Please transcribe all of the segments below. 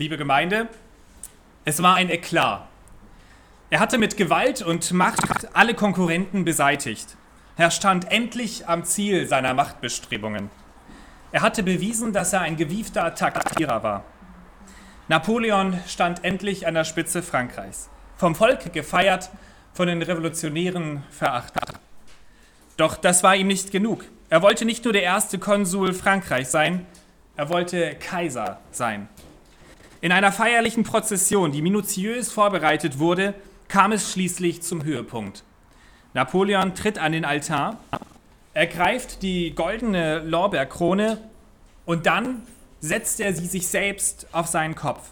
liebe Gemeinde, es war ein Eklat. Er hatte mit Gewalt und Macht alle Konkurrenten beseitigt. Er stand endlich am Ziel seiner Machtbestrebungen. Er hatte bewiesen, dass er ein gewiefter Taktierer war. Napoleon stand endlich an der Spitze Frankreichs. Vom Volk gefeiert, von den Revolutionären verachtet. Doch das war ihm nicht genug. Er wollte nicht nur der erste Konsul Frankreichs sein, er wollte Kaiser sein. In einer feierlichen Prozession, die minutiös vorbereitet wurde, kam es schließlich zum Höhepunkt. Napoleon tritt an den Altar, ergreift die goldene Lorbeerkrone und dann setzt er sie sich selbst auf seinen Kopf.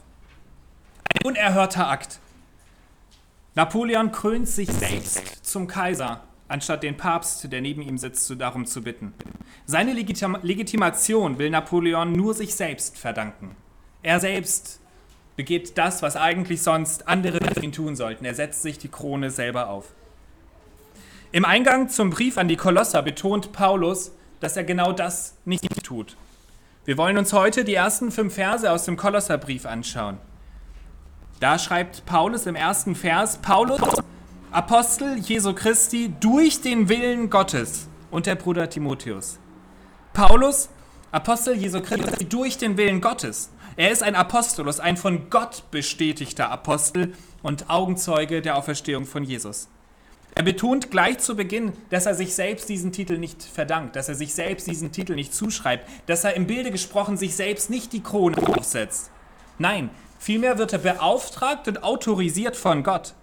Ein unerhörter Akt. Napoleon krönt sich selbst zum Kaiser, anstatt den Papst, der neben ihm sitzt, darum zu bitten. Seine Legitim Legitimation will Napoleon nur sich selbst verdanken. Er selbst begeht das, was eigentlich sonst andere ihn tun sollten. Er setzt sich die Krone selber auf. Im Eingang zum Brief an die Kolosser betont Paulus, dass er genau das nicht tut. Wir wollen uns heute die ersten fünf Verse aus dem Kolosserbrief anschauen. Da schreibt Paulus im ersten Vers, Paulus, Apostel Jesu Christi, durch den Willen Gottes und der Bruder Timotheus. Paulus, Apostel Jesu Christi, durch den Willen Gottes. Er ist ein Apostolus, ein von Gott bestätigter Apostel und Augenzeuge der Auferstehung von Jesus. Er betont gleich zu Beginn, dass er sich selbst diesen Titel nicht verdankt, dass er sich selbst diesen Titel nicht zuschreibt, dass er im Bilde gesprochen sich selbst nicht die Krone aufsetzt. Nein, vielmehr wird er beauftragt und autorisiert von Gott.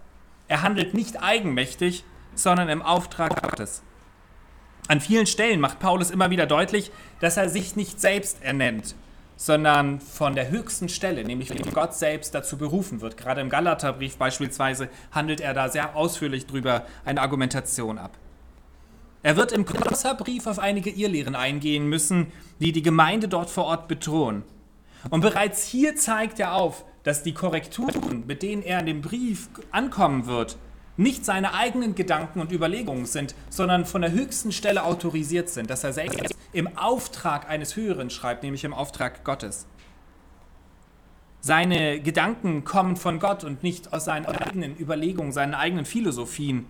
Er handelt nicht eigenmächtig, sondern im Auftrag Gottes. An vielen Stellen macht Paulus immer wieder deutlich, dass er sich nicht selbst ernennt, sondern von der höchsten Stelle, nämlich von Gott selbst dazu berufen wird. Gerade im Galaterbrief beispielsweise handelt er da sehr ausführlich drüber eine Argumentation ab. Er wird im Kolosserbrief auf einige Irrlehren eingehen müssen, die die Gemeinde dort vor Ort bedrohen. Und bereits hier zeigt er auf, dass die Korrekturen, mit denen er in dem Brief ankommen wird, nicht seine eigenen Gedanken und Überlegungen sind, sondern von der höchsten Stelle autorisiert sind, dass er selbst im Auftrag eines Höheren schreibt, nämlich im Auftrag Gottes. Seine Gedanken kommen von Gott und nicht aus seinen eigenen Überlegungen, seinen eigenen Philosophien.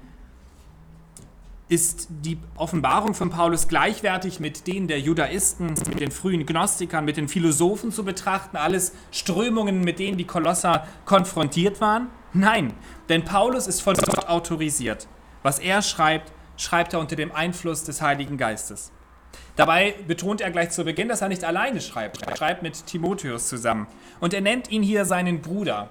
Ist die Offenbarung von Paulus gleichwertig mit denen der Judaisten, mit den frühen Gnostikern, mit den Philosophen zu betrachten? Alles Strömungen, mit denen die Kolosser konfrontiert waren? Nein, denn Paulus ist von Gott autorisiert. Was er schreibt, schreibt er unter dem Einfluss des Heiligen Geistes. Dabei betont er gleich zu Beginn, dass er nicht alleine schreibt. Er schreibt mit Timotheus zusammen. Und er nennt ihn hier seinen Bruder,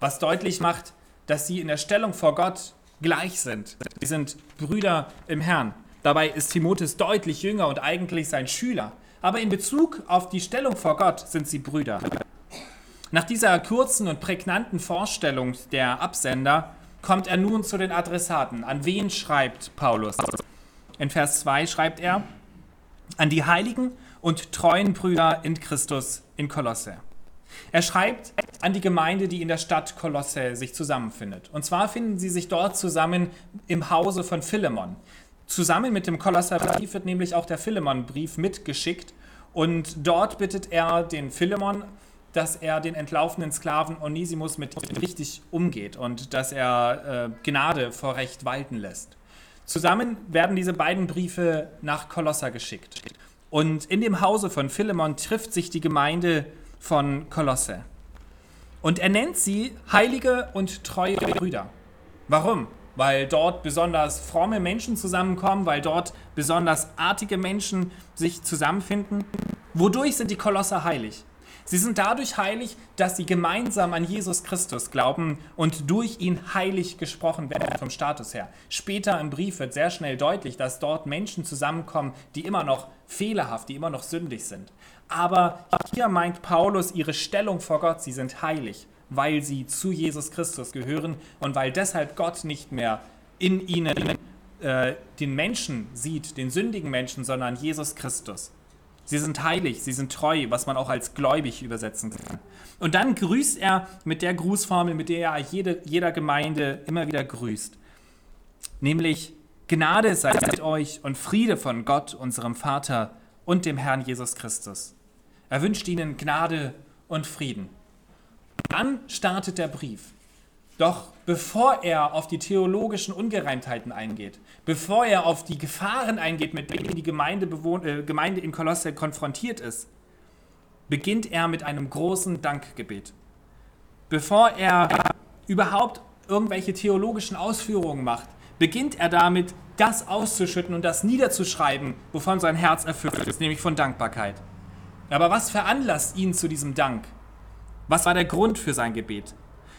was deutlich macht, dass sie in der Stellung vor Gott gleich sind. Sie sind Brüder im Herrn. Dabei ist Timotheus deutlich jünger und eigentlich sein Schüler. Aber in Bezug auf die Stellung vor Gott sind sie Brüder. Nach dieser kurzen und prägnanten Vorstellung der Absender kommt er nun zu den Adressaten. An wen schreibt Paulus? In Vers 2 schreibt er, an die heiligen und treuen Brüder in Christus in Kolosse. Er schreibt an die Gemeinde, die in der Stadt Kolosse sich zusammenfindet. Und zwar finden sie sich dort zusammen im Hause von Philemon. Zusammen mit dem Kolosserbrief wird nämlich auch der Philemon-Brief mitgeschickt. Und dort bittet er den Philemon, dass er den entlaufenen Sklaven Onesimus mit richtig umgeht und dass er äh, Gnade vor Recht walten lässt. Zusammen werden diese beiden Briefe nach Kolosser geschickt. Und in dem Hause von Philemon trifft sich die Gemeinde von Kolosse. Und er nennt sie heilige und treue Brüder. Warum? Weil dort besonders fromme Menschen zusammenkommen, weil dort besonders artige Menschen sich zusammenfinden. Wodurch sind die Kolosser heilig? Sie sind dadurch heilig, dass sie gemeinsam an Jesus Christus glauben und durch ihn heilig gesprochen werden vom Status her. Später im Brief wird sehr schnell deutlich, dass dort Menschen zusammenkommen, die immer noch fehlerhaft, die immer noch sündig sind. Aber hier meint Paulus ihre Stellung vor Gott, sie sind heilig, weil sie zu Jesus Christus gehören und weil deshalb Gott nicht mehr in ihnen äh, den Menschen sieht, den sündigen Menschen, sondern Jesus Christus. Sie sind heilig, sie sind treu, was man auch als gläubig übersetzen kann. Und dann grüßt er mit der Grußformel, mit der er jede, jeder Gemeinde immer wieder grüßt. Nämlich Gnade sei mit euch und Friede von Gott, unserem Vater und dem Herrn Jesus Christus. Er wünscht ihnen Gnade und Frieden. Dann startet der Brief. Doch bevor er auf die theologischen Ungereimtheiten eingeht, bevor er auf die Gefahren eingeht, mit denen die Gemeinde, äh, Gemeinde in Kolosse konfrontiert ist, beginnt er mit einem großen Dankgebet. Bevor er überhaupt irgendwelche theologischen Ausführungen macht, beginnt er damit, das auszuschütten und das niederzuschreiben, wovon sein Herz erfüllt ist, nämlich von Dankbarkeit. Aber was veranlasst ihn zu diesem Dank? Was war der Grund für sein Gebet?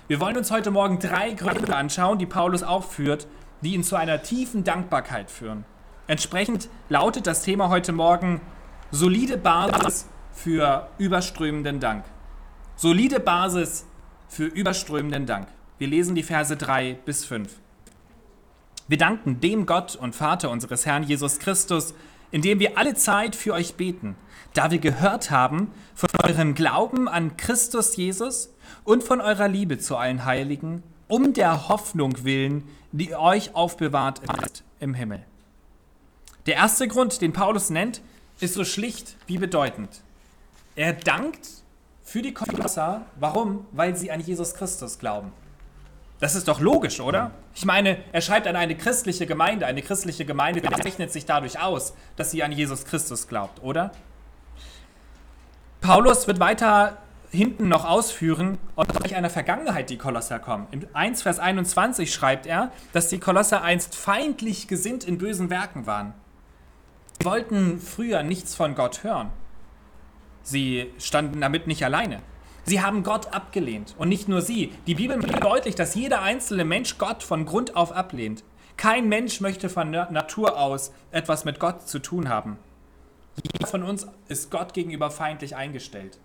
Wir wollen uns heute Morgen drei Gründe anschauen, die Paulus aufführt, die ihn zu einer tiefen Dankbarkeit führen. Entsprechend lautet das Thema heute Morgen solide Basis für überströmenden Dank. Solide Basis für überströmenden Dank. Wir lesen die Verse 3 bis 5. Wir danken dem Gott und Vater unseres Herrn Jesus Christus, indem wir alle Zeit für euch beten, da wir gehört haben von eurem Glauben an Christus Jesus und von eurer Liebe zu allen Heiligen, um der Hoffnung willen, die euch aufbewahrt ist im Himmel. Der erste Grund, den Paulus nennt, ist so schlicht wie bedeutend. Er dankt für die Kolosser. Warum? Weil sie an Jesus Christus glauben. Das ist doch logisch, oder? Ich meine, er schreibt an eine christliche Gemeinde. Eine christliche Gemeinde zeichnet sich dadurch aus, dass sie an Jesus Christus glaubt, oder? Paulus wird weiter hinten noch ausführen, aus einer Vergangenheit die Kolosser kommen. Im 1 Vers 21 schreibt er, dass die Kolosser einst feindlich gesinnt in bösen Werken waren. Sie wollten früher nichts von Gott hören. Sie standen damit nicht alleine. Sie haben Gott abgelehnt. Und nicht nur sie. Die Bibel macht deutlich, dass jeder einzelne Mensch Gott von Grund auf ablehnt. Kein Mensch möchte von Natur aus etwas mit Gott zu tun haben. Jeder von uns ist Gott gegenüber feindlich eingestellt.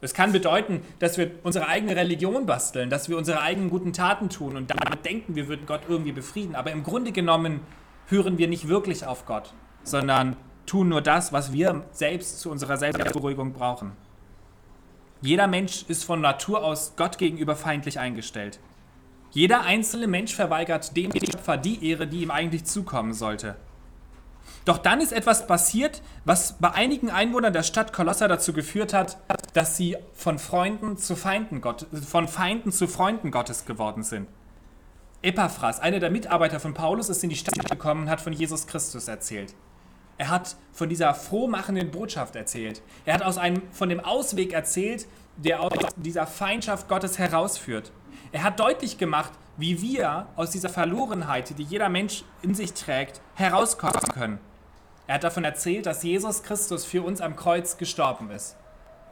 Es kann bedeuten, dass wir unsere eigene Religion basteln, dass wir unsere eigenen guten Taten tun und damit denken, wir würden Gott irgendwie befrieden. Aber im Grunde genommen hören wir nicht wirklich auf Gott, sondern tun nur das, was wir selbst zu unserer Selbstberuhigung brauchen. Jeder Mensch ist von Natur aus Gott gegenüber feindlich eingestellt. Jeder einzelne Mensch verweigert dem Schöpfer die Ehre, die ihm eigentlich zukommen sollte. Doch dann ist etwas passiert, was bei einigen Einwohnern der Stadt Kolosser dazu geführt hat, dass sie von Freunden zu Feinden Gott, von Feinden zu Freunden Gottes geworden sind. Epaphras, einer der Mitarbeiter von Paulus, ist in die Stadt gekommen und hat von Jesus Christus erzählt. Er hat von dieser frohmachenden Botschaft erzählt. Er hat aus einem, von dem Ausweg erzählt, der aus dieser Feindschaft Gottes herausführt. Er hat deutlich gemacht, wie wir aus dieser Verlorenheit, die jeder Mensch in sich trägt, herauskommen können. Er hat davon erzählt, dass Jesus Christus für uns am Kreuz gestorben ist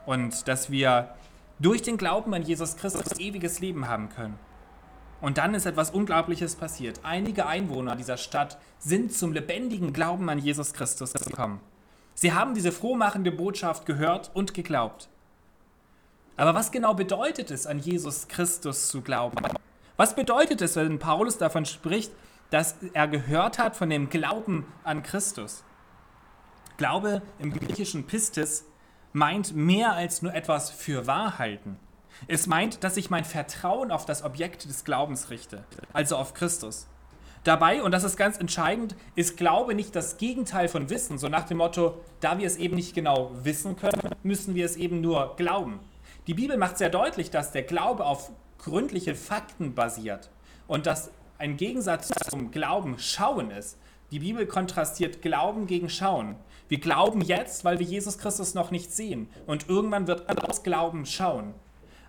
und dass wir durch den Glauben an Jesus Christus ewiges Leben haben können. Und dann ist etwas Unglaubliches passiert. Einige Einwohner dieser Stadt sind zum lebendigen Glauben an Jesus Christus gekommen. Sie haben diese frohmachende Botschaft gehört und geglaubt. Aber was genau bedeutet es, an Jesus Christus zu glauben? Was bedeutet es, wenn Paulus davon spricht, dass er gehört hat von dem Glauben an Christus? Glaube im griechischen Pistis meint mehr als nur etwas für wahr halten. Es meint, dass ich mein Vertrauen auf das Objekt des Glaubens richte, also auf Christus. Dabei, und das ist ganz entscheidend, ist Glaube nicht das Gegenteil von Wissen, so nach dem Motto, da wir es eben nicht genau wissen können, müssen wir es eben nur glauben. Die Bibel macht sehr deutlich, dass der Glaube auf gründliche Fakten basiert und dass ein Gegensatz zum Glauben Schauen ist. Die Bibel kontrastiert Glauben gegen Schauen. Wir glauben jetzt, weil wir Jesus Christus noch nicht sehen. Und irgendwann wird aus Glauben schauen.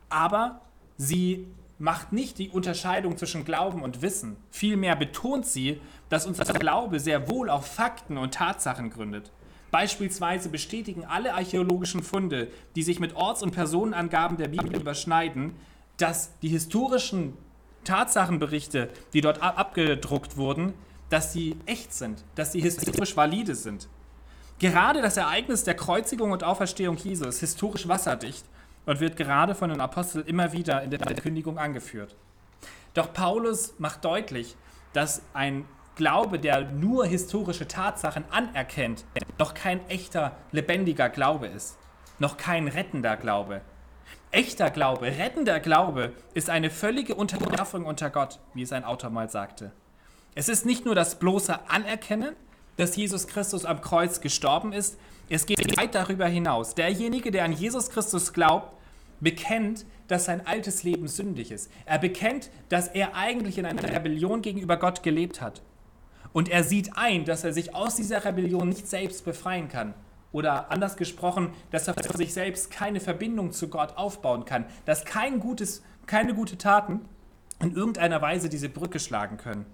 Aber sie macht nicht die Unterscheidung zwischen Glauben und Wissen. Vielmehr betont sie, dass unser Glaube sehr wohl auf Fakten und Tatsachen gründet. Beispielsweise bestätigen alle archäologischen Funde, die sich mit Orts- und Personenangaben der Bibel überschneiden, dass die historischen Tatsachenberichte, die dort abgedruckt wurden, dass sie echt sind, dass sie historisch valide sind. Gerade das Ereignis der Kreuzigung und Auferstehung Jesu ist historisch wasserdicht und wird gerade von den Aposteln immer wieder in der Kündigung angeführt. Doch Paulus macht deutlich, dass ein Glaube, der nur historische Tatsachen anerkennt, noch kein echter, lebendiger Glaube ist, noch kein rettender Glaube. Echter Glaube, rettender Glaube ist eine völlige Unterwerfung unter Gott, wie es ein Autor mal sagte. Es ist nicht nur das bloße Anerkennen, dass Jesus Christus am Kreuz gestorben ist. Es geht weit darüber hinaus. Derjenige, der an Jesus Christus glaubt, bekennt, dass sein altes Leben sündig ist. Er bekennt, dass er eigentlich in einer Rebellion gegenüber Gott gelebt hat. Und er sieht ein, dass er sich aus dieser Rebellion nicht selbst befreien kann. Oder anders gesprochen, dass er für sich selbst keine Verbindung zu Gott aufbauen kann. Dass kein gutes, keine gute Taten in irgendeiner Weise diese Brücke schlagen können.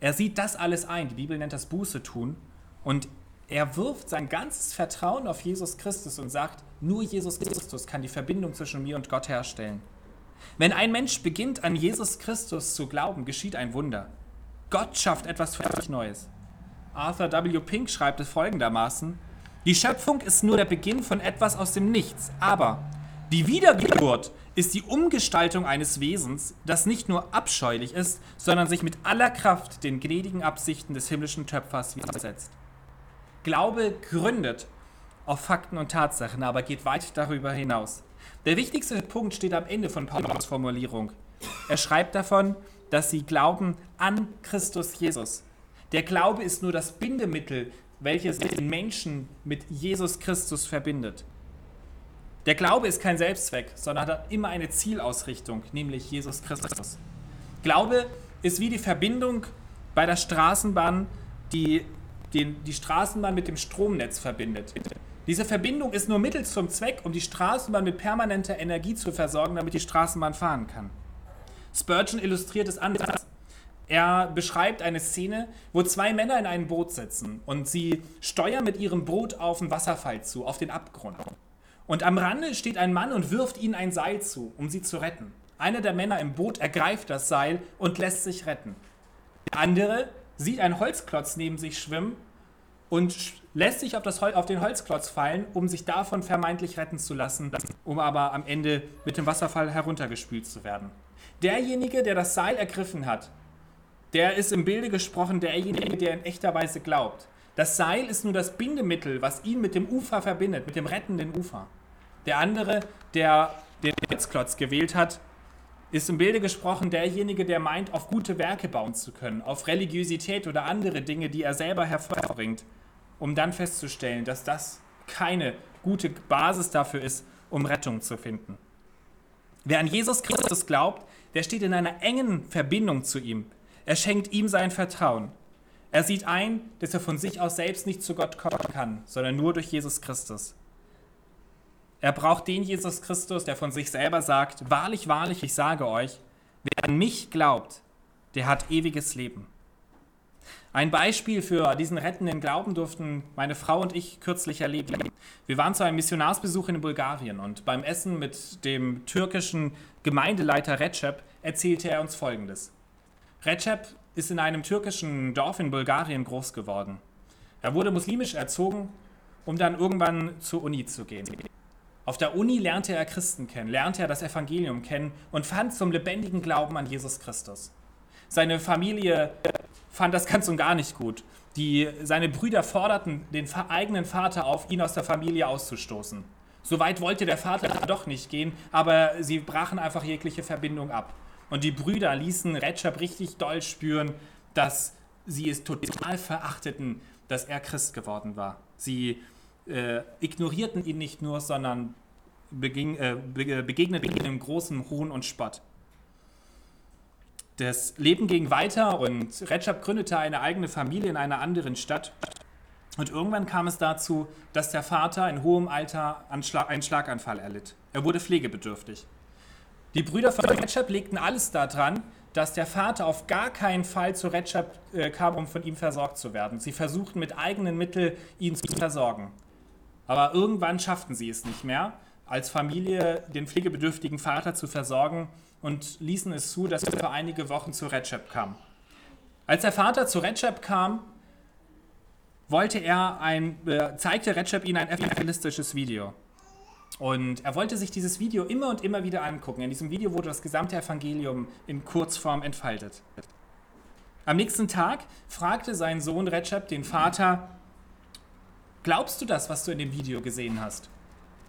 Er sieht das alles ein. Die Bibel nennt das Buße tun. Und er wirft sein ganzes Vertrauen auf Jesus Christus und sagt, nur Jesus Christus kann die Verbindung zwischen mir und Gott herstellen. Wenn ein Mensch beginnt an Jesus Christus zu glauben, geschieht ein Wunder. Gott schafft etwas völlig Neues. Arthur W. Pink schreibt es folgendermaßen, die Schöpfung ist nur der Beginn von etwas aus dem Nichts, aber die Wiedergeburt ist die Umgestaltung eines Wesens, das nicht nur abscheulich ist, sondern sich mit aller Kraft den gnädigen Absichten des himmlischen Töpfers widersetzt. Glaube gründet auf Fakten und Tatsachen, aber geht weit darüber hinaus. Der wichtigste Punkt steht am Ende von Paulus Formulierung. Er schreibt davon, dass sie glauben an Christus Jesus. Der Glaube ist nur das Bindemittel welches den Menschen mit Jesus Christus verbindet. Der Glaube ist kein Selbstzweck, sondern hat immer eine Zielausrichtung, nämlich Jesus Christus. Glaube ist wie die Verbindung bei der Straßenbahn, die den, die Straßenbahn mit dem Stromnetz verbindet. Diese Verbindung ist nur Mittel zum Zweck, um die Straßenbahn mit permanenter Energie zu versorgen, damit die Straßenbahn fahren kann. Spurgeon illustriert es anders. Er beschreibt eine Szene, wo zwei Männer in einem Boot sitzen und sie steuern mit ihrem Boot auf den Wasserfall zu, auf den Abgrund. Und am Rande steht ein Mann und wirft ihnen ein Seil zu, um sie zu retten. Einer der Männer im Boot ergreift das Seil und lässt sich retten. Der andere sieht einen Holzklotz neben sich schwimmen und lässt sich auf, das auf den Holzklotz fallen, um sich davon vermeintlich retten zu lassen, um aber am Ende mit dem Wasserfall heruntergespült zu werden. Derjenige, der das Seil ergriffen hat, der ist im Bilde gesprochen derjenige, der in echter Weise glaubt. Das Seil ist nur das Bindemittel, was ihn mit dem Ufer verbindet, mit dem rettenden Ufer. Der andere, der den Holzklotz gewählt hat, ist im Bilde gesprochen derjenige, der meint, auf gute Werke bauen zu können, auf Religiosität oder andere Dinge, die er selber hervorbringt, um dann festzustellen, dass das keine gute Basis dafür ist, um Rettung zu finden. Wer an Jesus Christus glaubt, der steht in einer engen Verbindung zu ihm. Er schenkt ihm sein Vertrauen. Er sieht ein, dass er von sich aus selbst nicht zu Gott kommen kann, sondern nur durch Jesus Christus. Er braucht den Jesus Christus, der von sich selber sagt, wahrlich, wahrlich, ich sage euch, wer an mich glaubt, der hat ewiges Leben. Ein Beispiel für diesen rettenden Glauben durften meine Frau und ich kürzlich erleben. Wir waren zu einem Missionarsbesuch in Bulgarien und beim Essen mit dem türkischen Gemeindeleiter Recep erzählte er uns Folgendes. Recep ist in einem türkischen Dorf in Bulgarien groß geworden. Er wurde muslimisch erzogen, um dann irgendwann zur Uni zu gehen. Auf der Uni lernte er Christen kennen, lernte er das Evangelium kennen und fand zum lebendigen Glauben an Jesus Christus. Seine Familie fand das ganz und gar nicht gut. Die, seine Brüder forderten den eigenen Vater auf, ihn aus der Familie auszustoßen. So weit wollte der Vater doch nicht gehen, aber sie brachen einfach jegliche Verbindung ab. Und die Brüder ließen Recep richtig doll spüren, dass sie es total verachteten, dass er Christ geworden war. Sie äh, ignorierten ihn nicht nur, sondern beging, äh, begegneten ihm im großen Hohn und Spott. Das Leben ging weiter und Recep gründete eine eigene Familie in einer anderen Stadt. Und irgendwann kam es dazu, dass der Vater in hohem Alter einen Schlaganfall erlitt. Er wurde pflegebedürftig. Die Brüder von Recep legten alles daran, dass der Vater auf gar keinen Fall zu Recep äh, kam, um von ihm versorgt zu werden. Sie versuchten mit eigenen Mitteln, ihn zu versorgen. Aber irgendwann schafften sie es nicht mehr, als Familie den pflegebedürftigen Vater zu versorgen und ließen es zu, dass er für einige Wochen zu Recep kam. Als der Vater zu Recep kam, wollte er ein, äh, zeigte Recep ihnen ein evangelistisches Video. Und er wollte sich dieses Video immer und immer wieder angucken. In diesem Video wurde das gesamte Evangelium in Kurzform entfaltet. Am nächsten Tag fragte sein Sohn Recep den Vater, glaubst du das, was du in dem Video gesehen hast?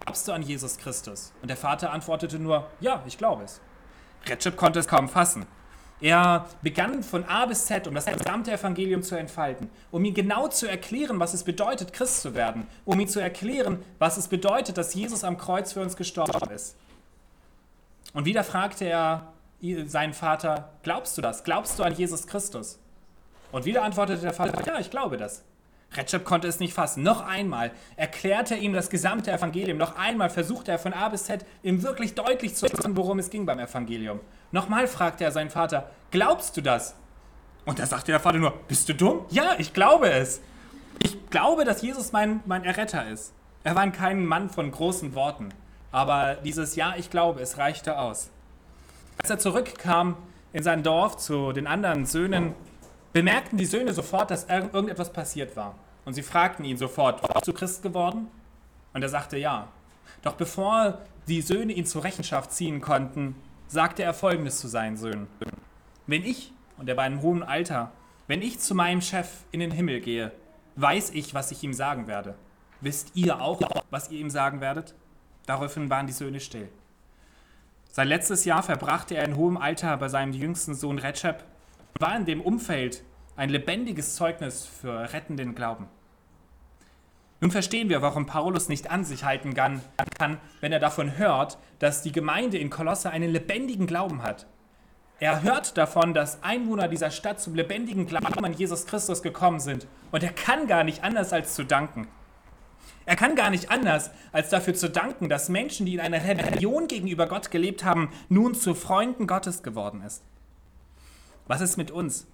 Glaubst du an Jesus Christus? Und der Vater antwortete nur, ja, ich glaube es. Recep konnte es kaum fassen. Er begann von A bis Z, um das gesamte Evangelium zu entfalten, um ihm genau zu erklären, was es bedeutet, Christ zu werden, um ihm zu erklären, was es bedeutet, dass Jesus am Kreuz für uns gestorben ist. Und wieder fragte er seinen Vater, glaubst du das? Glaubst du an Jesus Christus? Und wieder antwortete der Vater, ja, ich glaube das. Recep konnte es nicht fassen. Noch einmal erklärte er ihm das gesamte Evangelium. Noch einmal versuchte er von A bis Z ihm wirklich deutlich zu sagen, worum es ging beim Evangelium. Nochmal fragte er seinen Vater, glaubst du das? Und da sagte der Vater nur, bist du dumm? Ja, ich glaube es. Ich glaube, dass Jesus mein, mein Erretter ist. Er war kein Mann von großen Worten. Aber dieses Ja, ich glaube, es reichte aus. Als er zurückkam in sein Dorf zu den anderen Söhnen, bemerkten die Söhne sofort, dass irgendetwas passiert war. Und sie fragten ihn sofort, bist du Christ geworden? Und er sagte ja. Doch bevor die Söhne ihn zur Rechenschaft ziehen konnten, sagte er folgendes zu seinen Söhnen. Wenn ich, und er war in hohem Alter, wenn ich zu meinem Chef in den Himmel gehe, weiß ich, was ich ihm sagen werde. Wisst ihr auch, was ihr ihm sagen werdet? Daraufhin waren die Söhne still. Sein letztes Jahr verbrachte er in hohem Alter bei seinem jüngsten Sohn Recep war in dem Umfeld ein lebendiges Zeugnis für rettenden Glauben. Nun verstehen wir, warum Paulus nicht an sich halten kann, wenn er davon hört, dass die Gemeinde in Kolosse einen lebendigen Glauben hat. Er hört davon, dass Einwohner dieser Stadt zum lebendigen Glauben an Jesus Christus gekommen sind. Und er kann gar nicht anders als zu danken. Er kann gar nicht anders, als dafür zu danken, dass Menschen, die in einer Rebellion gegenüber Gott gelebt haben, nun zu Freunden Gottes geworden ist. Was ist mit uns?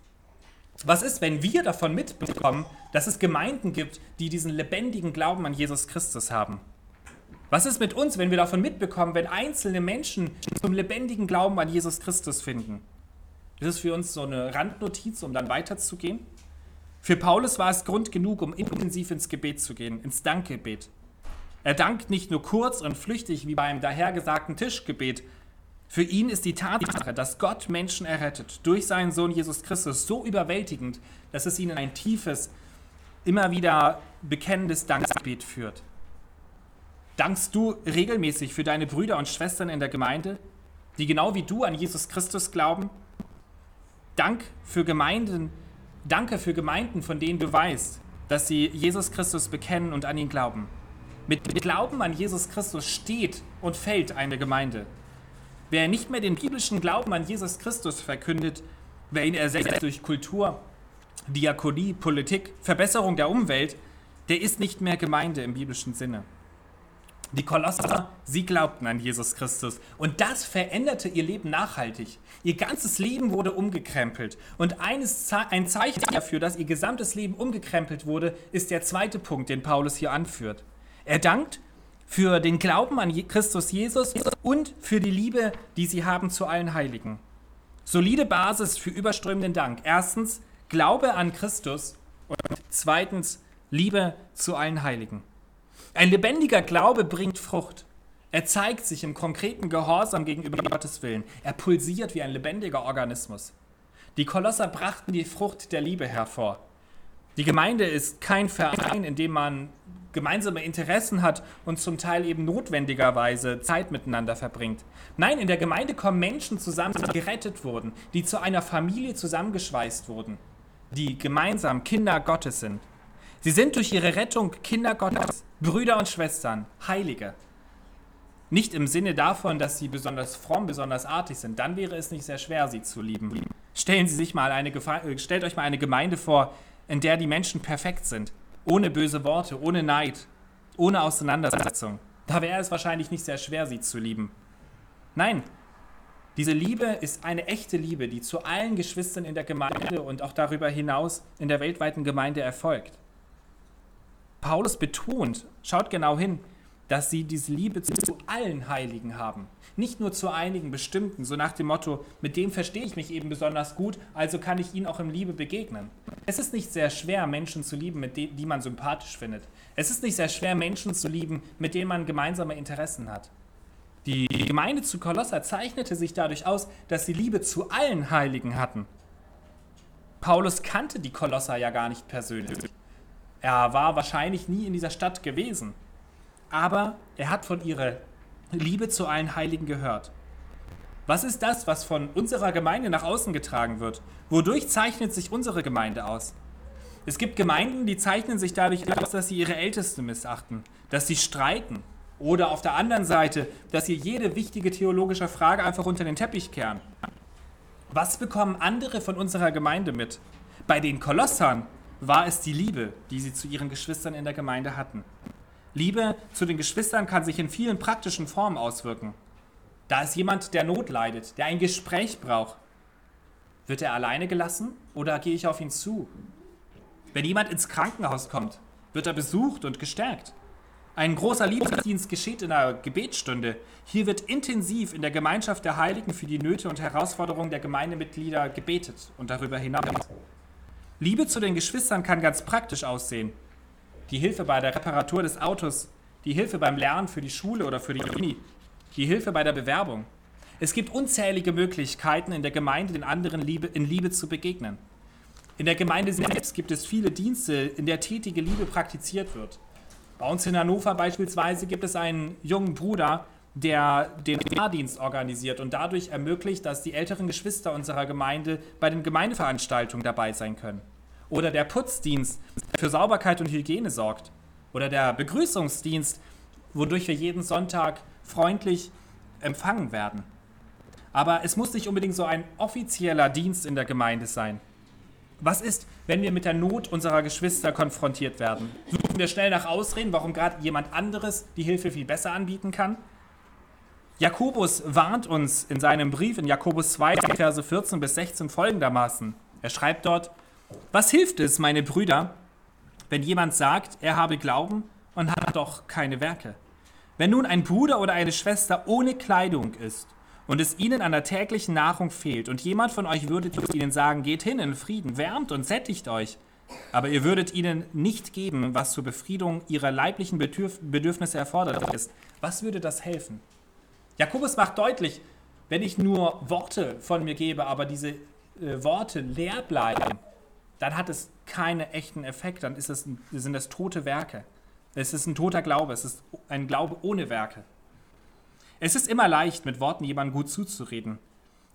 Was ist, wenn wir davon mitbekommen, dass es Gemeinden gibt, die diesen lebendigen Glauben an Jesus Christus haben? Was ist mit uns, wenn wir davon mitbekommen, wenn einzelne Menschen zum lebendigen Glauben an Jesus Christus finden? Ist es für uns so eine Randnotiz, um dann weiterzugehen? Für Paulus war es Grund genug, um intensiv ins Gebet zu gehen, ins Dankgebet. Er dankt nicht nur kurz und flüchtig wie beim dahergesagten Tischgebet, für ihn ist die Tatsache, dass Gott Menschen errettet durch seinen Sohn Jesus Christus so überwältigend, dass es ihn in ein tiefes, immer wieder bekennendes Dankgebet führt. Dankst du regelmäßig für deine Brüder und Schwestern in der Gemeinde, die genau wie du an Jesus Christus glauben? Dank für Gemeinden, danke für Gemeinden, von denen du weißt, dass sie Jesus Christus bekennen und an ihn glauben. Mit Glauben an Jesus Christus steht und fällt eine Gemeinde. Wer nicht mehr den biblischen Glauben an Jesus Christus verkündet, wer ihn ersetzt durch Kultur, Diakonie, Politik, Verbesserung der Umwelt, der ist nicht mehr Gemeinde im biblischen Sinne. Die Kolosser, sie glaubten an Jesus Christus und das veränderte ihr Leben nachhaltig. Ihr ganzes Leben wurde umgekrempelt und eines, ein Zeichen dafür, dass ihr gesamtes Leben umgekrempelt wurde, ist der zweite Punkt, den Paulus hier anführt. Er dankt für den Glauben an Christus Jesus und für die Liebe, die sie haben zu allen Heiligen. Solide Basis für überströmenden Dank. Erstens Glaube an Christus und zweitens Liebe zu allen Heiligen. Ein lebendiger Glaube bringt Frucht. Er zeigt sich im konkreten Gehorsam gegenüber Gottes Willen. Er pulsiert wie ein lebendiger Organismus. Die Kolosser brachten die Frucht der Liebe hervor. Die Gemeinde ist kein Verein, in dem man gemeinsame Interessen hat und zum Teil eben notwendigerweise Zeit miteinander verbringt. Nein, in der Gemeinde kommen Menschen zusammen, die gerettet wurden, die zu einer Familie zusammengeschweißt wurden, die gemeinsam Kinder Gottes sind. Sie sind durch ihre Rettung Kinder Gottes, Brüder und Schwestern, Heilige. Nicht im Sinne davon, dass sie besonders fromm, besonders artig sind. Dann wäre es nicht sehr schwer, sie zu lieben. Stellen Sie sich mal eine, stellt euch mal eine Gemeinde vor, in der die Menschen perfekt sind, ohne böse Worte, ohne Neid, ohne Auseinandersetzung. Da wäre es wahrscheinlich nicht sehr schwer, sie zu lieben. Nein, diese Liebe ist eine echte Liebe, die zu allen Geschwistern in der Gemeinde und auch darüber hinaus in der weltweiten Gemeinde erfolgt. Paulus betont, schaut genau hin, dass sie diese Liebe zu allen Heiligen haben. Nicht nur zu einigen bestimmten, so nach dem Motto, mit dem verstehe ich mich eben besonders gut, also kann ich ihnen auch im Liebe begegnen. Es ist nicht sehr schwer, Menschen zu lieben, mit denen, die man sympathisch findet. Es ist nicht sehr schwer, Menschen zu lieben, mit denen man gemeinsame Interessen hat. Die Gemeinde zu Kolosser zeichnete sich dadurch aus, dass sie Liebe zu allen Heiligen hatten. Paulus kannte die Kolosser ja gar nicht persönlich. Er war wahrscheinlich nie in dieser Stadt gewesen aber er hat von ihrer Liebe zu allen Heiligen gehört. Was ist das, was von unserer Gemeinde nach außen getragen wird? Wodurch zeichnet sich unsere Gemeinde aus? Es gibt Gemeinden, die zeichnen sich dadurch aus, dass sie ihre Ältesten missachten, dass sie streiken oder auf der anderen Seite, dass sie jede wichtige theologische Frage einfach unter den Teppich kehren. Was bekommen andere von unserer Gemeinde mit? Bei den Kolossern war es die Liebe, die sie zu ihren Geschwistern in der Gemeinde hatten. Liebe zu den Geschwistern kann sich in vielen praktischen Formen auswirken. Da ist jemand, der Not leidet, der ein Gespräch braucht. Wird er alleine gelassen oder gehe ich auf ihn zu? Wenn jemand ins Krankenhaus kommt, wird er besucht und gestärkt. Ein großer Liebesdienst geschieht in einer Gebetsstunde. Hier wird intensiv in der Gemeinschaft der Heiligen für die Nöte und Herausforderungen der Gemeindemitglieder gebetet und darüber hinaus. Liebe zu den Geschwistern kann ganz praktisch aussehen. Die Hilfe bei der Reparatur des Autos, die Hilfe beim Lernen für die Schule oder für die Uni, die Hilfe bei der Bewerbung. Es gibt unzählige Möglichkeiten, in der Gemeinde den anderen Liebe, in Liebe zu begegnen. In der Gemeinde selbst gibt es viele Dienste, in der tätige Liebe praktiziert wird. Bei uns in Hannover beispielsweise gibt es einen jungen Bruder, der den Fahrdienst organisiert und dadurch ermöglicht, dass die älteren Geschwister unserer Gemeinde bei den Gemeindeveranstaltungen dabei sein können. Oder der Putzdienst für Sauberkeit und Hygiene sorgt. Oder der Begrüßungsdienst, wodurch wir jeden Sonntag freundlich empfangen werden. Aber es muss nicht unbedingt so ein offizieller Dienst in der Gemeinde sein. Was ist, wenn wir mit der Not unserer Geschwister konfrontiert werden? Suchen wir schnell nach Ausreden, warum gerade jemand anderes die Hilfe viel besser anbieten kann? Jakobus warnt uns in seinem Brief in Jakobus 2, Verse 14 bis 16 folgendermaßen. Er schreibt dort, was hilft es, meine Brüder, wenn jemand sagt, er habe Glauben und hat doch keine Werke? Wenn nun ein Bruder oder eine Schwester ohne Kleidung ist und es ihnen an der täglichen Nahrung fehlt und jemand von euch würde ihnen sagen, geht hin in Frieden, wärmt und sättigt euch, aber ihr würdet ihnen nicht geben, was zur Befriedung ihrer leiblichen Bedürf Bedürfnisse erfordert ist, was würde das helfen? Jakobus macht deutlich, wenn ich nur Worte von mir gebe, aber diese äh, Worte leer bleiben, dann hat es keinen echten Effekt, dann es, sind das tote Werke. Es ist ein toter Glaube, es ist ein Glaube ohne Werke. Es ist immer leicht, mit Worten jemandem gut zuzureden.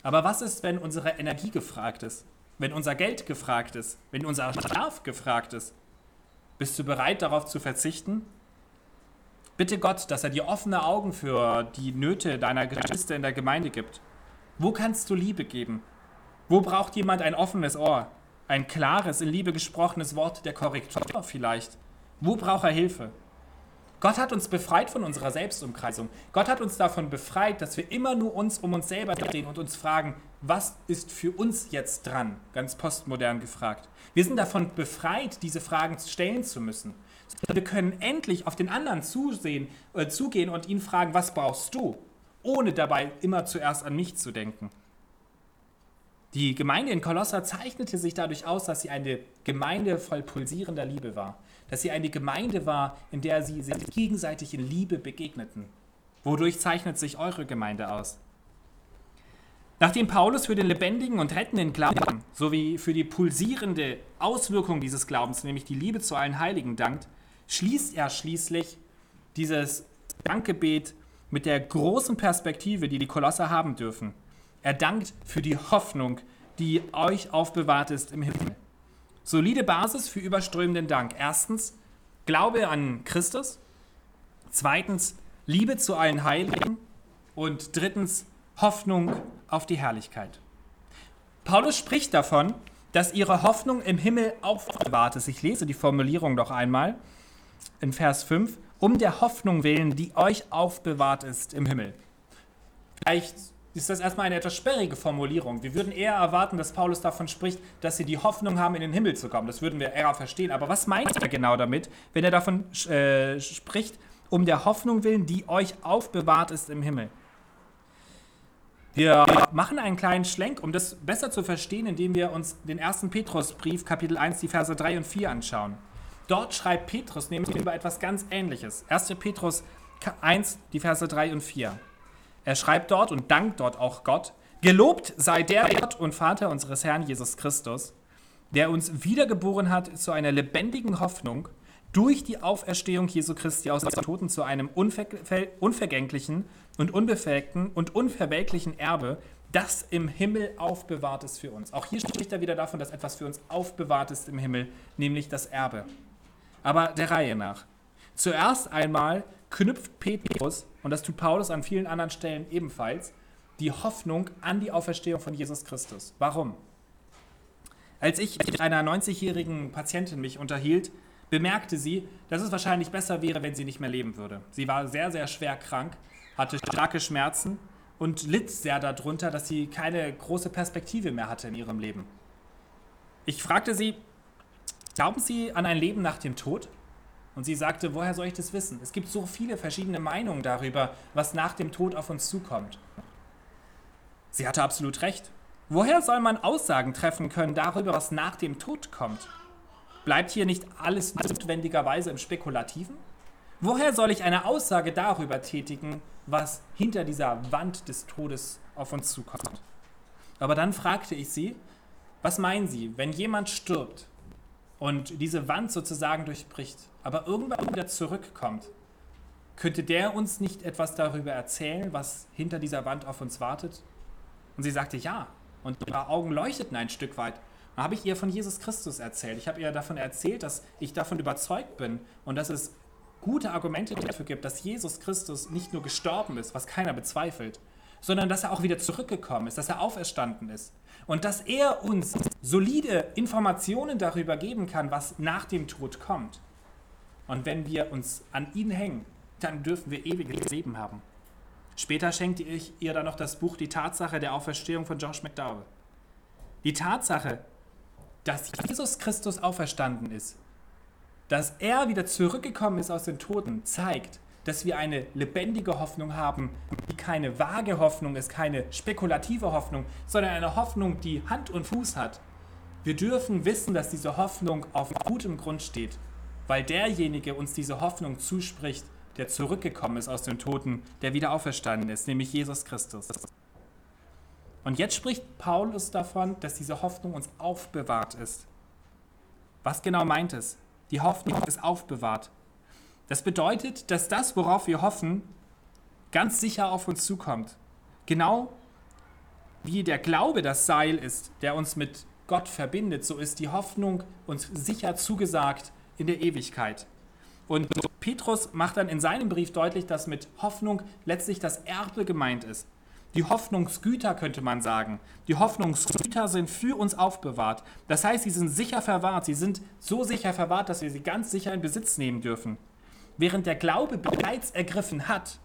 Aber was ist, wenn unsere Energie gefragt ist? Wenn unser Geld gefragt ist? Wenn unser Schlaf gefragt ist? Bist du bereit, darauf zu verzichten? Bitte Gott, dass er dir offene Augen für die Nöte deiner Geschwister in der Gemeinde gibt. Wo kannst du Liebe geben? Wo braucht jemand ein offenes Ohr? Ein klares, in Liebe gesprochenes Wort der Korrektur vielleicht? Wo braucht er Hilfe? Gott hat uns befreit von unserer Selbstumkreisung. Gott hat uns davon befreit, dass wir immer nur uns um uns selber drehen und uns fragen, was ist für uns jetzt dran? Ganz postmodern gefragt. Wir sind davon befreit, diese Fragen stellen zu müssen. Wir können endlich auf den anderen zusehen, äh, zugehen und ihn fragen, was brauchst du? Ohne dabei immer zuerst an mich zu denken. Die Gemeinde in Kolosser zeichnete sich dadurch aus, dass sie eine Gemeinde voll pulsierender Liebe war dass sie eine Gemeinde war, in der sie sich gegenseitig in Liebe begegneten. Wodurch zeichnet sich eure Gemeinde aus? Nachdem Paulus für den lebendigen und rettenden Glauben sowie für die pulsierende Auswirkung dieses Glaubens, nämlich die Liebe zu allen Heiligen, dankt, schließt er schließlich dieses Dankgebet mit der großen Perspektive, die die Kolosser haben dürfen. Er dankt für die Hoffnung, die euch aufbewahrt ist im Himmel. Solide Basis für überströmenden Dank. Erstens, Glaube an Christus. Zweitens, Liebe zu allen Heiligen. Und drittens, Hoffnung auf die Herrlichkeit. Paulus spricht davon, dass ihre Hoffnung im Himmel aufbewahrt ist. Ich lese die Formulierung noch einmal in Vers 5. Um der Hoffnung willen, die euch aufbewahrt ist im Himmel. Vielleicht ist das erstmal eine etwas sperrige Formulierung. Wir würden eher erwarten, dass Paulus davon spricht, dass sie die Hoffnung haben, in den Himmel zu kommen. Das würden wir eher verstehen. Aber was meint er genau damit, wenn er davon äh, spricht, um der Hoffnung willen, die euch aufbewahrt ist im Himmel? Wir machen einen kleinen Schlenk, um das besser zu verstehen, indem wir uns den ersten Petrusbrief, Kapitel 1, die Verse 3 und 4 anschauen. Dort schreibt Petrus nämlich über etwas ganz Ähnliches. 1. Petrus 1, die Verse 3 und 4. Er schreibt dort und dankt dort auch Gott, gelobt sei der Gott und Vater unseres Herrn Jesus Christus, der uns wiedergeboren hat zu einer lebendigen Hoffnung durch die Auferstehung Jesu Christi aus den Toten zu einem unver unvergänglichen und unbefähigten und unverwelklichen Erbe, das im Himmel aufbewahrt ist für uns. Auch hier spricht er wieder davon, dass etwas für uns aufbewahrt ist im Himmel, nämlich das Erbe. Aber der Reihe nach. Zuerst einmal knüpft Petrus, und das tut Paulus an vielen anderen Stellen ebenfalls, die Hoffnung an die Auferstehung von Jesus Christus. Warum? Als ich mit einer 90-jährigen Patientin mich unterhielt, bemerkte sie, dass es wahrscheinlich besser wäre, wenn sie nicht mehr leben würde. Sie war sehr, sehr schwer krank, hatte starke Schmerzen und litt sehr darunter, dass sie keine große Perspektive mehr hatte in ihrem Leben. Ich fragte sie, glauben Sie an ein Leben nach dem Tod? Und sie sagte, woher soll ich das wissen? Es gibt so viele verschiedene Meinungen darüber, was nach dem Tod auf uns zukommt. Sie hatte absolut recht. Woher soll man Aussagen treffen können darüber, was nach dem Tod kommt? Bleibt hier nicht alles notwendigerweise im Spekulativen? Woher soll ich eine Aussage darüber tätigen, was hinter dieser Wand des Todes auf uns zukommt? Aber dann fragte ich sie, was meinen Sie, wenn jemand stirbt und diese Wand sozusagen durchbricht, aber irgendwann wieder zurückkommt? Könnte der uns nicht etwas darüber erzählen, was hinter dieser Wand auf uns wartet? Und sie sagte ja. Und ihre Augen leuchteten ein Stück weit. Dann habe ich ihr von Jesus Christus erzählt. Ich habe ihr davon erzählt, dass ich davon überzeugt bin und dass es gute Argumente dafür gibt, dass Jesus Christus nicht nur gestorben ist, was keiner bezweifelt, sondern dass er auch wieder zurückgekommen ist, dass er auferstanden ist und dass er uns solide Informationen darüber geben kann, was nach dem Tod kommt. Und wenn wir uns an ihn hängen, dann dürfen wir ewiges Leben haben. Später schenkte ich ihr dann noch das Buch Die Tatsache der Auferstehung von Josh McDowell. Die Tatsache, dass Jesus Christus auferstanden ist, dass er wieder zurückgekommen ist aus den Toten, zeigt, dass wir eine lebendige Hoffnung haben, die keine vage Hoffnung ist, keine spekulative Hoffnung, sondern eine Hoffnung, die Hand und Fuß hat. Wir dürfen wissen, dass diese Hoffnung auf gutem Grund steht, weil derjenige uns diese Hoffnung zuspricht, der zurückgekommen ist aus den Toten, der wieder auferstanden ist, nämlich Jesus Christus. Und jetzt spricht Paulus davon, dass diese Hoffnung uns aufbewahrt ist. Was genau meint es? Die Hoffnung ist aufbewahrt. Das bedeutet, dass das, worauf wir hoffen, ganz sicher auf uns zukommt. Genau wie der Glaube das Seil ist, der uns mit Gott verbindet, so ist die Hoffnung uns sicher zugesagt in der Ewigkeit. Und Petrus macht dann in seinem Brief deutlich, dass mit Hoffnung letztlich das Erbe gemeint ist. Die Hoffnungsgüter könnte man sagen. Die Hoffnungsgüter sind für uns aufbewahrt. Das heißt, sie sind sicher verwahrt. Sie sind so sicher verwahrt, dass wir sie ganz sicher in Besitz nehmen dürfen. Während der Glaube bereits ergriffen hat,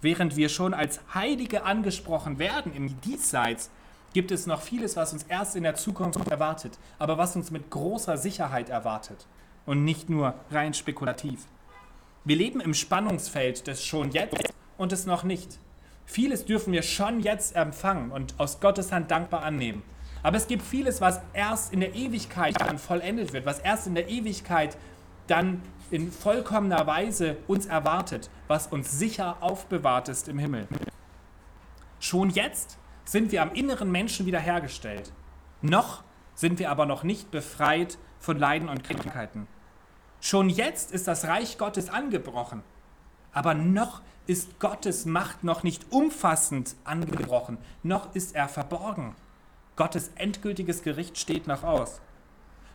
während wir schon als Heilige angesprochen werden im Diesseits, gibt es noch vieles, was uns erst in der Zukunft erwartet, aber was uns mit großer Sicherheit erwartet und nicht nur rein spekulativ. Wir leben im Spannungsfeld des schon jetzt und des noch nicht. Vieles dürfen wir schon jetzt empfangen und aus Gottes Hand dankbar annehmen. Aber es gibt vieles, was erst in der Ewigkeit dann vollendet wird, was erst in der Ewigkeit dann in vollkommener Weise uns erwartet, was uns sicher aufbewahrt ist im Himmel. Schon jetzt sind wir am inneren Menschen wiederhergestellt. Noch sind wir aber noch nicht befreit von Leiden und Krankheiten. Schon jetzt ist das Reich Gottes angebrochen, aber noch ist Gottes Macht noch nicht umfassend angebrochen, noch ist er verborgen. Gottes endgültiges Gericht steht noch aus.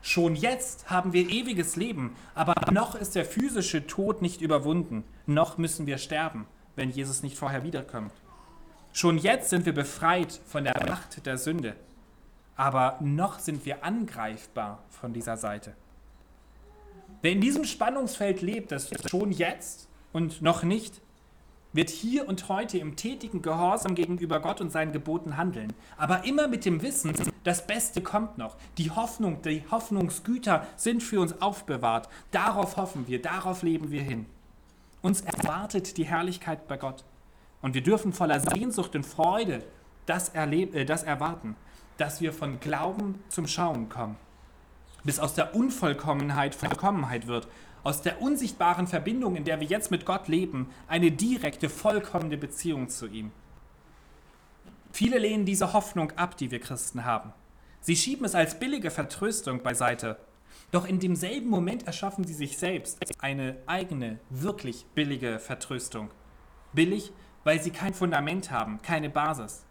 Schon jetzt haben wir ewiges Leben, aber noch ist der physische Tod nicht überwunden, noch müssen wir sterben, wenn Jesus nicht vorher wiederkommt. Schon jetzt sind wir befreit von der Macht der Sünde, aber noch sind wir angreifbar von dieser Seite. Wer in diesem Spannungsfeld lebt, das schon jetzt und noch nicht, wird hier und heute im tätigen Gehorsam gegenüber Gott und seinen Geboten handeln. Aber immer mit dem Wissen, das Beste kommt noch. Die Hoffnung, die Hoffnungsgüter sind für uns aufbewahrt. Darauf hoffen wir, darauf leben wir hin. Uns erwartet die Herrlichkeit bei Gott. Und wir dürfen voller Sehnsucht und Freude das, erleben, äh, das erwarten, dass wir von Glauben zum Schauen kommen bis aus der Unvollkommenheit Vollkommenheit wird, aus der unsichtbaren Verbindung, in der wir jetzt mit Gott leben, eine direkte, vollkommene Beziehung zu ihm. Viele lehnen diese Hoffnung ab, die wir Christen haben. Sie schieben es als billige Vertröstung beiseite. Doch in demselben Moment erschaffen sie sich selbst eine eigene, wirklich billige Vertröstung. Billig, weil sie kein Fundament haben, keine Basis.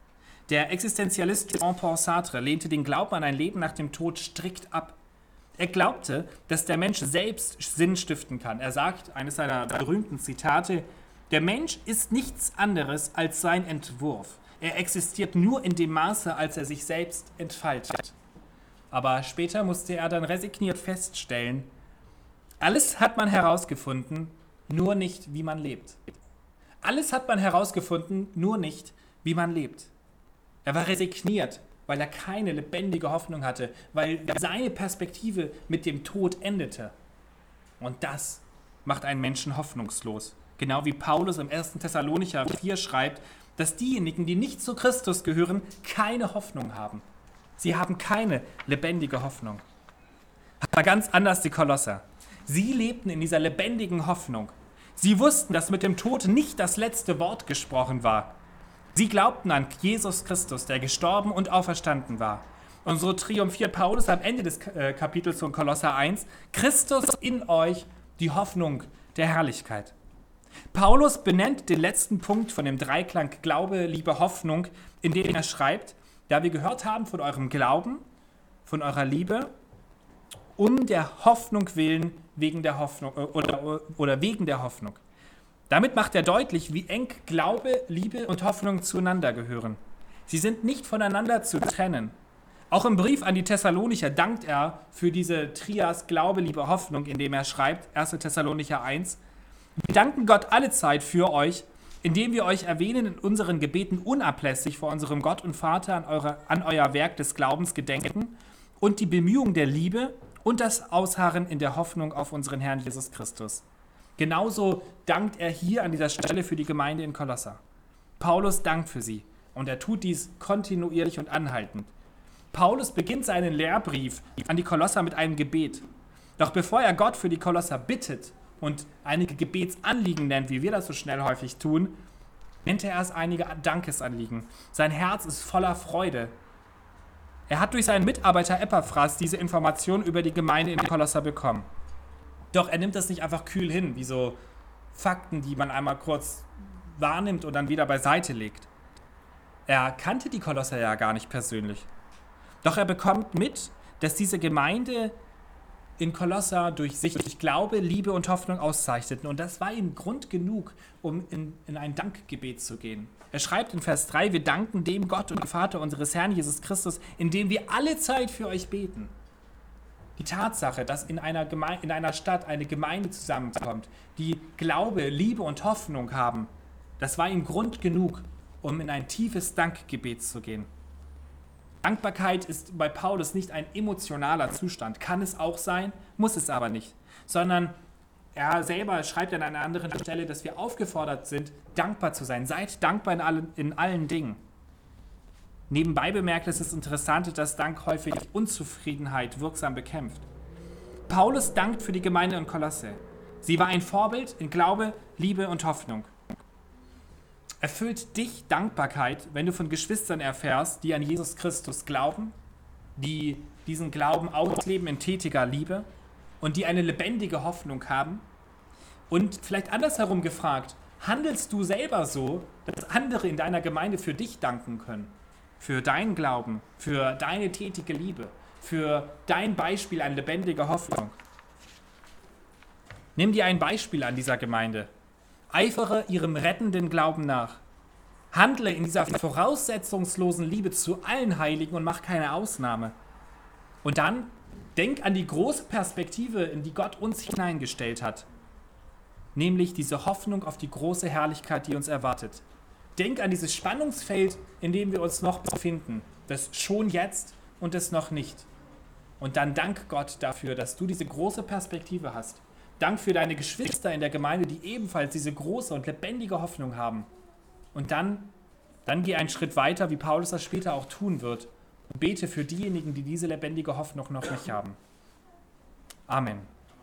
Der Existenzialist Jean-Paul Sartre lehnte den Glauben an ein Leben nach dem Tod strikt ab. Er glaubte, dass der Mensch selbst Sinn stiften kann. Er sagt, eines seiner berühmten Zitate, der Mensch ist nichts anderes als sein Entwurf. Er existiert nur in dem Maße, als er sich selbst entfaltet. Aber später musste er dann resigniert feststellen, alles hat man herausgefunden, nur nicht, wie man lebt. Alles hat man herausgefunden, nur nicht, wie man lebt. Er war resigniert, weil er keine lebendige Hoffnung hatte, weil seine Perspektive mit dem Tod endete. Und das macht einen Menschen hoffnungslos. Genau wie Paulus im 1. Thessalonicher 4 schreibt, dass diejenigen, die nicht zu Christus gehören, keine Hoffnung haben. Sie haben keine lebendige Hoffnung. Aber ganz anders die Kolosser. Sie lebten in dieser lebendigen Hoffnung. Sie wussten, dass mit dem Tod nicht das letzte Wort gesprochen war. Sie glaubten an Jesus Christus, der gestorben und auferstanden war. Und so triumphiert Paulus am Ende des äh, Kapitels von Kolosser 1, Christus in euch, die Hoffnung der Herrlichkeit. Paulus benennt den letzten Punkt von dem Dreiklang Glaube, Liebe, Hoffnung, in dem er schreibt, da wir gehört haben von eurem Glauben, von eurer Liebe, um der Hoffnung willen, wegen der Hoffnung äh, oder, oder wegen der Hoffnung. Damit macht er deutlich, wie eng Glaube, Liebe und Hoffnung zueinander gehören. Sie sind nicht voneinander zu trennen. Auch im Brief an die Thessalonicher dankt er für diese Trias Glaube, Liebe, Hoffnung, indem er schreibt, 1. Thessalonicher 1, wir danken Gott alle Zeit für euch, indem wir euch erwähnen in unseren Gebeten unablässig vor unserem Gott und Vater an, eure, an euer Werk des Glaubens gedenken und die Bemühung der Liebe und das Ausharren in der Hoffnung auf unseren Herrn Jesus Christus. Genauso dankt er hier an dieser Stelle für die Gemeinde in Kolosser. Paulus dankt für sie und er tut dies kontinuierlich und anhaltend. Paulus beginnt seinen Lehrbrief an die Kolosser mit einem Gebet. Doch bevor er Gott für die Kolosser bittet und einige Gebetsanliegen nennt, wie wir das so schnell häufig tun, nennt er erst einige Dankesanliegen. Sein Herz ist voller Freude. Er hat durch seinen Mitarbeiter Epaphras diese Information über die Gemeinde in Kolosser bekommen. Doch er nimmt das nicht einfach kühl hin, wie so Fakten, die man einmal kurz wahrnimmt und dann wieder beiseite legt. Er kannte die Kolosser ja gar nicht persönlich. Doch er bekommt mit, dass diese Gemeinde in Kolosser durch sich durch Glaube, Liebe und Hoffnung auszeichneten. Und das war ihm Grund genug, um in, in ein Dankgebet zu gehen. Er schreibt in Vers 3, wir danken dem Gott und Vater unseres Herrn Jesus Christus, indem wir alle Zeit für euch beten. Die Tatsache, dass in einer, Geme in einer Stadt eine Gemeinde zusammenkommt, die Glaube, Liebe und Hoffnung haben, das war ihm Grund genug, um in ein tiefes Dankgebet zu gehen. Dankbarkeit ist bei Paulus nicht ein emotionaler Zustand, kann es auch sein, muss es aber nicht, sondern er selber schreibt an einer anderen Stelle, dass wir aufgefordert sind, dankbar zu sein. Seid dankbar in allen, in allen Dingen. Nebenbei bemerkt ist es interessant, dass Dank häufig Unzufriedenheit wirksam bekämpft. Paulus dankt für die Gemeinde in Kolosse. Sie war ein Vorbild in Glaube, Liebe und Hoffnung. Erfüllt dich Dankbarkeit, wenn du von Geschwistern erfährst, die an Jesus Christus glauben, die diesen Glauben ausleben in tätiger Liebe und die eine lebendige Hoffnung haben? Und vielleicht andersherum gefragt, handelst du selber so, dass andere in deiner Gemeinde für dich danken können? für deinen Glauben, für deine tätige Liebe, für dein Beispiel an lebendiger Hoffnung. Nimm dir ein Beispiel an dieser Gemeinde. Eifere ihrem rettenden Glauben nach. Handle in dieser voraussetzungslosen Liebe zu allen Heiligen und mach keine Ausnahme. Und dann denk an die große Perspektive, in die Gott uns hineingestellt hat. Nämlich diese Hoffnung auf die große Herrlichkeit, die uns erwartet. Denk an dieses Spannungsfeld, in dem wir uns noch befinden. Das schon jetzt und das noch nicht. Und dann dank Gott dafür, dass du diese große Perspektive hast. Dank für deine Geschwister in der Gemeinde, die ebenfalls diese große und lebendige Hoffnung haben. Und dann, dann geh einen Schritt weiter, wie Paulus das später auch tun wird. Und bete für diejenigen, die diese lebendige Hoffnung noch nicht haben. Amen.